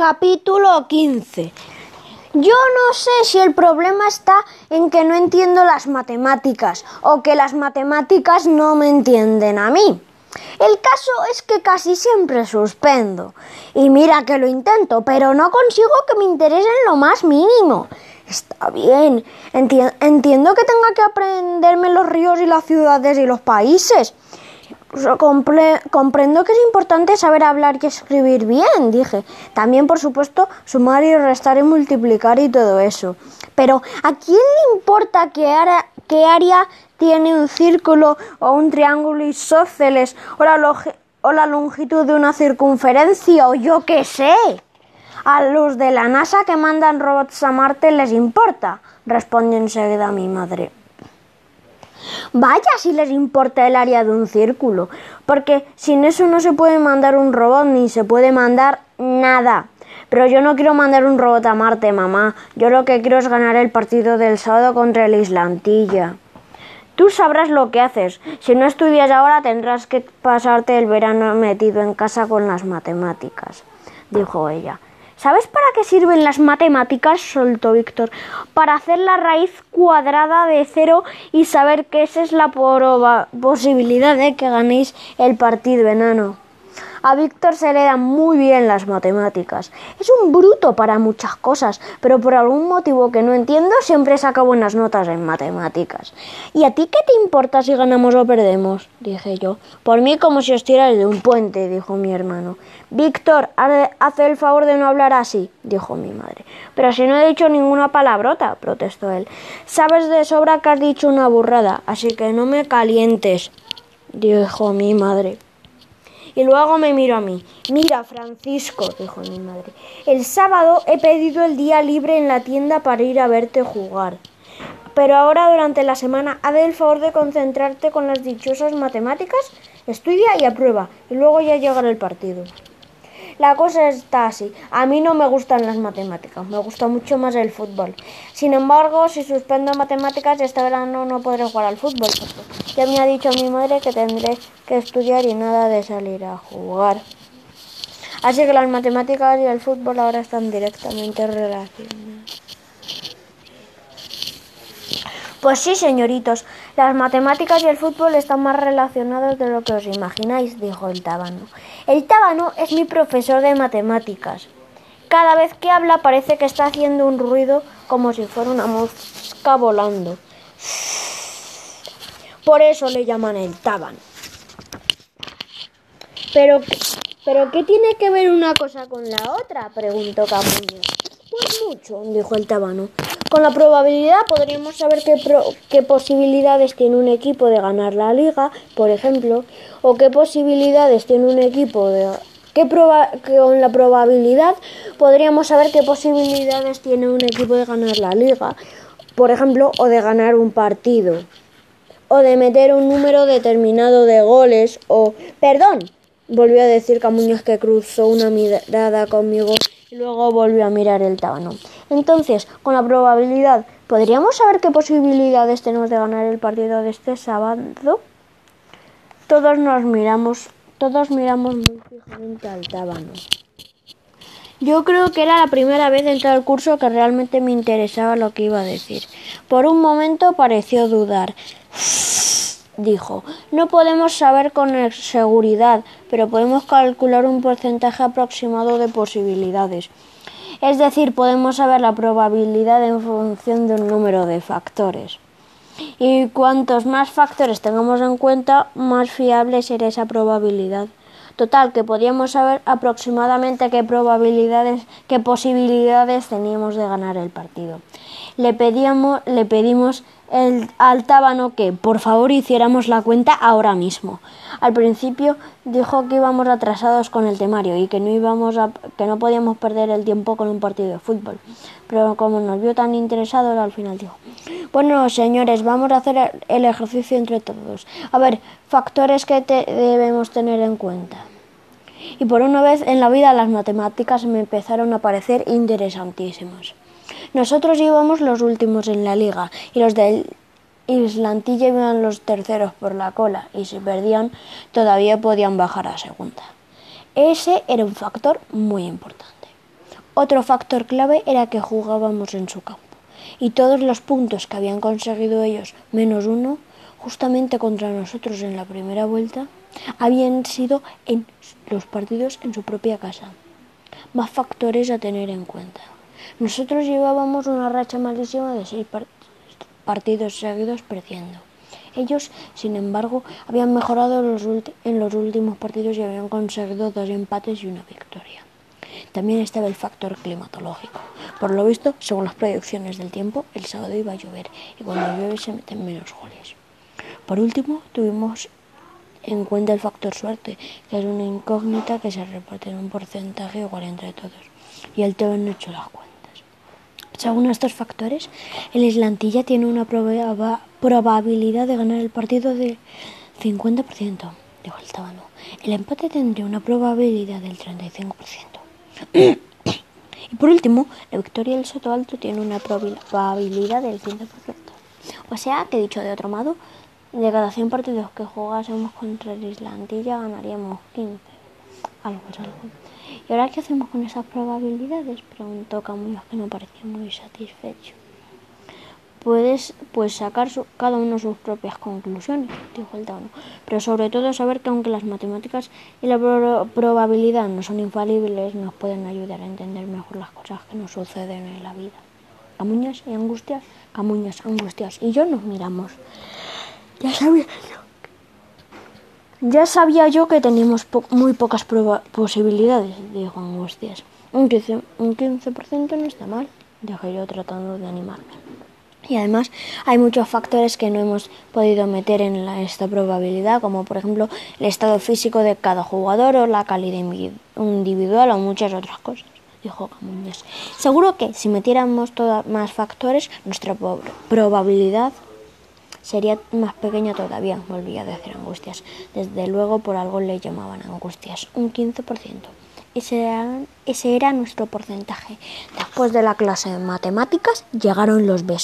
Capítulo 15 Yo no sé si el problema está en que no entiendo las matemáticas o que las matemáticas no me entienden a mí. El caso es que casi siempre suspendo. Y mira que lo intento, pero no consigo que me interese en lo más mínimo. Está bien, entiendo que tenga que aprenderme los ríos y las ciudades y los países. Comprendo que es importante saber hablar y escribir bien, dije. También, por supuesto, sumar y restar y multiplicar y todo eso. Pero, ¿a quién le importa qué área, qué área tiene un círculo o un triángulo isósceles o la, o la longitud de una circunferencia o yo qué sé? A los de la NASA que mandan robots a Marte les importa, respondió enseguida mi madre. Vaya si les importa el área de un círculo, porque sin eso no se puede mandar un robot ni se puede mandar nada. Pero yo no quiero mandar un robot a Marte, mamá. Yo lo que quiero es ganar el partido del sábado contra el Islantilla. Tú sabrás lo que haces. Si no estudias ahora tendrás que pasarte el verano metido en casa con las matemáticas, dijo ella. ¿Sabes para qué sirven las matemáticas? soltó Víctor. Para hacer la raíz cuadrada de cero y saber que esa es la posibilidad de que ganéis el partido enano. A Víctor se le dan muy bien las matemáticas. Es un bruto para muchas cosas, pero por algún motivo que no entiendo siempre saca buenas notas en matemáticas. ¿Y a ti qué te importa si ganamos o perdemos? dije yo. Por mí como si os tiráis de un puente, dijo mi hermano. Víctor, haz el favor de no hablar así, dijo mi madre. Pero si no he dicho ninguna palabrota, protestó él. Sabes de sobra que has dicho una burrada, así que no me calientes, dijo mi madre. Y luego me miró a mí. Mira, Francisco, dijo mi madre, el sábado he pedido el día libre en la tienda para ir a verte jugar. Pero ahora durante la semana, haz el favor de concentrarte con las dichosas matemáticas, estudia y aprueba, y luego ya llegará el partido. La cosa está así. A mí no me gustan las matemáticas, me gusta mucho más el fútbol. Sin embargo, si suspendo matemáticas, este verano no podré jugar al fútbol. Ya me ha dicho mi madre que tendré que estudiar y nada de salir a jugar. Así que las matemáticas y el fútbol ahora están directamente relacionadas. Pues sí, señoritos, las matemáticas y el fútbol están más relacionados de lo que os imagináis, dijo el tábano. El tábano es mi profesor de matemáticas. Cada vez que habla parece que está haciendo un ruido como si fuera una mosca volando. Por eso le llaman el tábano. Pero, ¿pero qué tiene que ver una cosa con la otra? preguntó Camuño. Pues mucho, dijo el tábano. Con la probabilidad podríamos saber qué, qué, posibilidades tiene un equipo de ganar la liga, por ejemplo, o qué posibilidades tiene un equipo de... Qué con la probabilidad podríamos saber qué posibilidades tiene un equipo de ganar la liga, por ejemplo, o de ganar un partido, o de meter un número determinado de goles, o... Perdón, volvió a decir Camuñas que cruzó una mirada conmigo y luego volvió a mirar el tábano. Entonces, con la probabilidad, ¿podríamos saber qué posibilidades tenemos de ganar el partido de este sábado? Todos nos miramos, todos miramos muy fijamente al tábano. Yo creo que era la primera vez en todo el curso que realmente me interesaba lo que iba a decir. Por un momento pareció dudar. Dijo, no podemos saber con seguridad, pero podemos calcular un porcentaje aproximado de posibilidades. Es decir, podemos saber la probabilidad en función de un número de factores. Y cuantos más factores tengamos en cuenta, más fiable será esa probabilidad. Total, que podíamos saber aproximadamente qué probabilidades, qué posibilidades teníamos de ganar el partido. Le, pedíamos, le pedimos el, al tábano que por favor hiciéramos la cuenta ahora mismo. Al principio dijo que íbamos atrasados con el temario y que no íbamos a, que no podíamos perder el tiempo con un partido de fútbol. Pero como nos vio tan interesados, al final dijo, bueno señores, vamos a hacer el ejercicio entre todos. A ver, factores que debemos tener en cuenta. Y por una vez en la vida las matemáticas me empezaron a parecer interesantísimas. Nosotros íbamos los últimos en la liga y los del Islantilla iban los terceros por la cola y si perdían todavía podían bajar a segunda. Ese era un factor muy importante. Otro factor clave era que jugábamos en su campo y todos los puntos que habían conseguido ellos, menos uno, justamente contra nosotros en la primera vuelta, habían sido en los partidos en su propia casa. Más factores a tener en cuenta. Nosotros llevábamos una racha malísima de seis partidos seguidos perdiendo. Ellos, sin embargo, habían mejorado en los últimos partidos y habían conseguido dos empates y una victoria. También estaba el factor climatológico. Por lo visto, según las proyecciones del tiempo, el sábado iba a llover y cuando llueve se meten menos goles. Por último, tuvimos en cuenta el factor suerte, que es una incógnita que se reparte en un porcentaje igual entre todos. Y el Teo no hecho las cuentas. Según estos factores, el Islantilla tiene una probabilidad de ganar el partido del 50%, dijo el Tábano. El empate tendría una probabilidad del 35%. Y por último, la victoria del Soto Alto tiene una probabilidad del 100%. O sea, que dicho de otro modo, de cada 100 partidos que jugásemos contra el Islandilla ganaríamos 15. Algo es algo. ¿Y ahora qué hacemos con esas probabilidades? Preguntó Camuñas, que no parecía muy satisfecho. Puedes pues sacar cada uno sus propias conclusiones, dijo el Tano, pero sobre todo saber que aunque las matemáticas y la probabilidad no son infalibles, nos pueden ayudar a entender mejor las cosas que nos suceden en la vida. Camuñas y Angustias, Camuñas, Angustias y yo nos miramos. Ya sabía yo, ya sabía yo que teníamos muy pocas posibilidades, dijo Angustias. Un 15%, un 15 no está mal, dije yo tratando de animarme. Y además hay muchos factores que no hemos podido meter en esta probabilidad, como por ejemplo el estado físico de cada jugador o la calidad individual o muchas otras cosas, dijo Camuñas. Seguro que si metiéramos más factores, nuestra probabilidad sería más pequeña todavía, volvía a decir Angustias. Desde luego por algo le llamaban Angustias, un 15%. Ese era, ese era nuestro porcentaje. Después de la clase de matemáticas llegaron los besos.